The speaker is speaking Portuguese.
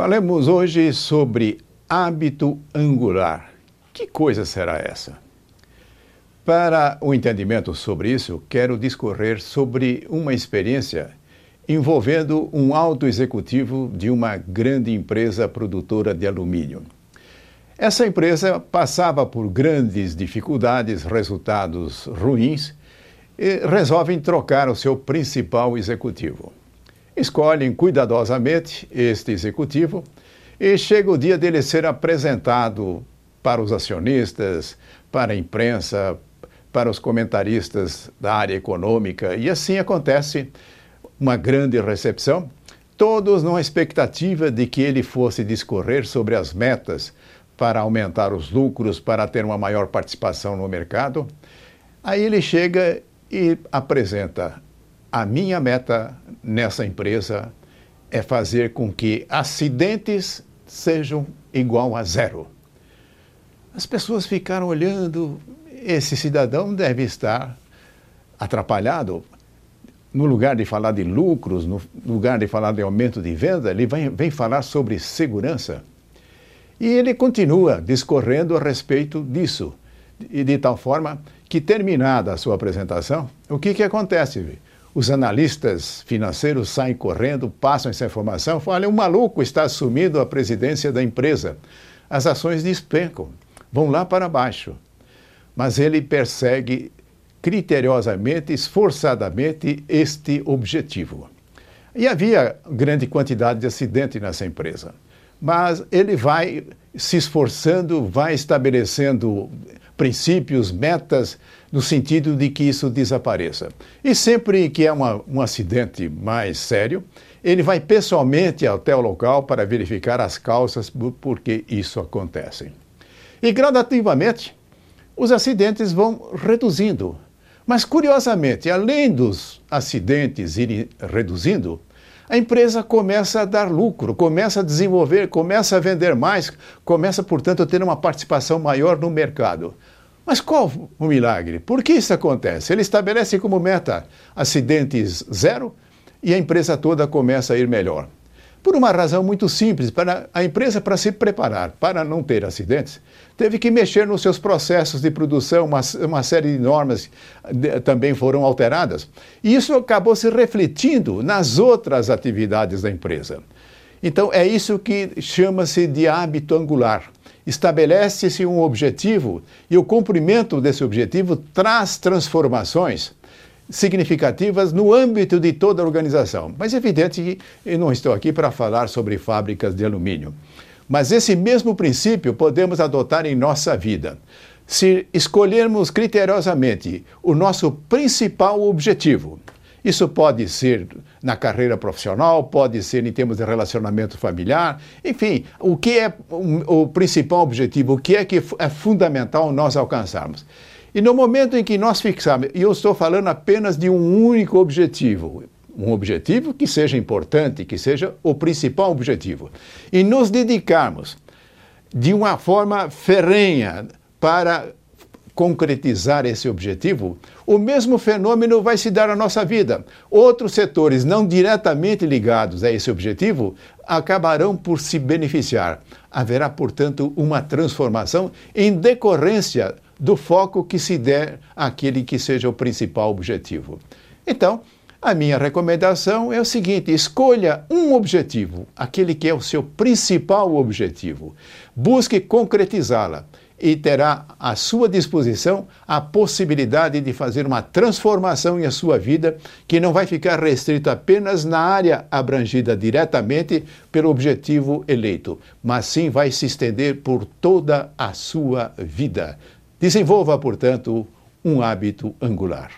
Falemos hoje sobre hábito angular. Que coisa será essa? Para o entendimento sobre isso, quero discorrer sobre uma experiência envolvendo um alto executivo de uma grande empresa produtora de alumínio. Essa empresa passava por grandes dificuldades, resultados ruins, e resolvem trocar o seu principal executivo escolhem cuidadosamente este executivo e chega o dia dele ser apresentado para os acionistas, para a imprensa, para os comentaristas da área econômica, e assim acontece uma grande recepção, todos numa expectativa de que ele fosse discorrer sobre as metas para aumentar os lucros, para ter uma maior participação no mercado. Aí ele chega e apresenta a minha meta nessa empresa é fazer com que acidentes sejam igual a zero. As pessoas ficaram olhando, esse cidadão deve estar atrapalhado. No lugar de falar de lucros, no lugar de falar de aumento de venda, ele vem, vem falar sobre segurança. E ele continua discorrendo a respeito disso, e de tal forma que, terminada a sua apresentação, o que, que acontece? Os analistas financeiros saem correndo, passam essa informação, falam: olha, um maluco está assumindo a presidência da empresa. As ações despencam, vão lá para baixo. Mas ele persegue criteriosamente, esforçadamente este objetivo. E havia grande quantidade de acidentes nessa empresa. Mas ele vai se esforçando, vai estabelecendo princípios, metas, no sentido de que isso desapareça. E sempre que é uma, um acidente mais sério, ele vai pessoalmente até o local para verificar as causas por que isso acontece. E gradativamente, os acidentes vão reduzindo. Mas, curiosamente, além dos acidentes irem reduzindo, a empresa começa a dar lucro, começa a desenvolver, começa a vender mais, começa, portanto, a ter uma participação maior no mercado. Mas qual o milagre? Por que isso acontece? Ele estabelece como meta acidentes zero e a empresa toda começa a ir melhor. Por uma razão muito simples, para a empresa para se preparar para não ter acidentes, teve que mexer nos seus processos de produção, uma, uma série de normas de, também foram alteradas. E isso acabou se refletindo nas outras atividades da empresa. Então é isso que chama-se de hábito angular estabelece-se um objetivo e o cumprimento desse objetivo traz transformações significativas no âmbito de toda a organização. Mas é evidente que eu não estou aqui para falar sobre fábricas de alumínio. Mas esse mesmo princípio podemos adotar em nossa vida. Se escolhermos criteriosamente o nosso principal objetivo, isso pode ser na carreira profissional, pode ser em termos de relacionamento familiar, enfim, o que é o, principal objetivo, o que é que é fundamental nós alcançarmos. E no momento em que nós fixarmos, e eu estou falando apenas de um único objetivo, um objetivo que seja importante, que seja o principal objetivo, e nos dedicarmos de uma forma ferrenha para concretizar esse objetivo, o mesmo fenômeno vai se dar na nossa vida. Outros setores não diretamente ligados a esse objetivo acabarão por se beneficiar. Haverá, portanto, uma transformação em decorrência do foco que se der àquele que seja o principal objetivo. Então, a minha recomendação é o seguinte: escolha um objetivo, aquele que é o seu principal objetivo. Busque concretizá-la e terá à sua disposição a possibilidade de fazer uma transformação em sua vida que não vai ficar restrita apenas na área abrangida diretamente pelo objetivo eleito, mas sim vai se estender por toda a sua vida. Desenvolva, portanto, um hábito angular.